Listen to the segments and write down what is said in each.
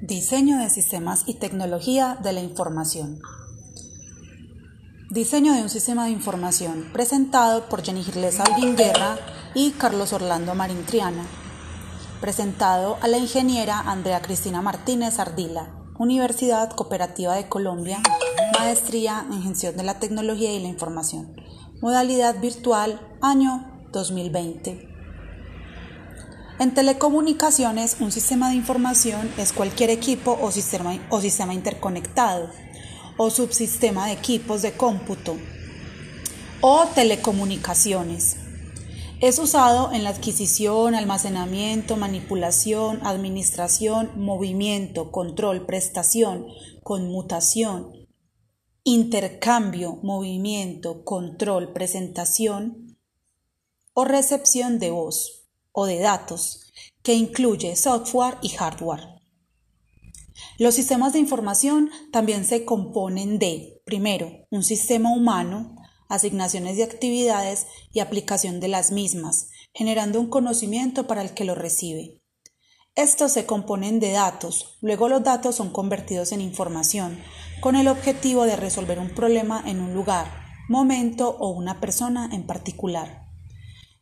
Diseño de sistemas y tecnología de la información. Diseño de un sistema de información presentado por Jenny Girles Guerra y Carlos Orlando Marín Triana. Presentado a la ingeniera Andrea Cristina Martínez Ardila, Universidad Cooperativa de Colombia, Maestría en Gestión de la Tecnología y la Información. Modalidad virtual, año 2020. En telecomunicaciones, un sistema de información es cualquier equipo o sistema, o sistema interconectado o subsistema de equipos de cómputo o telecomunicaciones. Es usado en la adquisición, almacenamiento, manipulación, administración, movimiento, control, prestación, conmutación, intercambio, movimiento, control, presentación o recepción de voz o de datos, que incluye software y hardware. Los sistemas de información también se componen de, primero, un sistema humano, asignaciones de actividades y aplicación de las mismas, generando un conocimiento para el que lo recibe. Estos se componen de datos, luego los datos son convertidos en información, con el objetivo de resolver un problema en un lugar, momento o una persona en particular.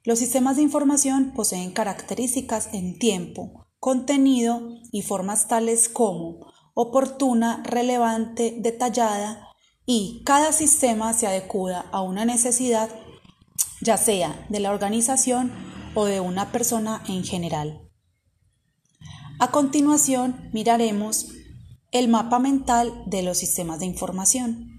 Los sistemas de información poseen características en tiempo, contenido y formas tales como oportuna, relevante, detallada y cada sistema se adecua a una necesidad ya sea de la organización o de una persona en general. A continuación miraremos el mapa mental de los sistemas de información.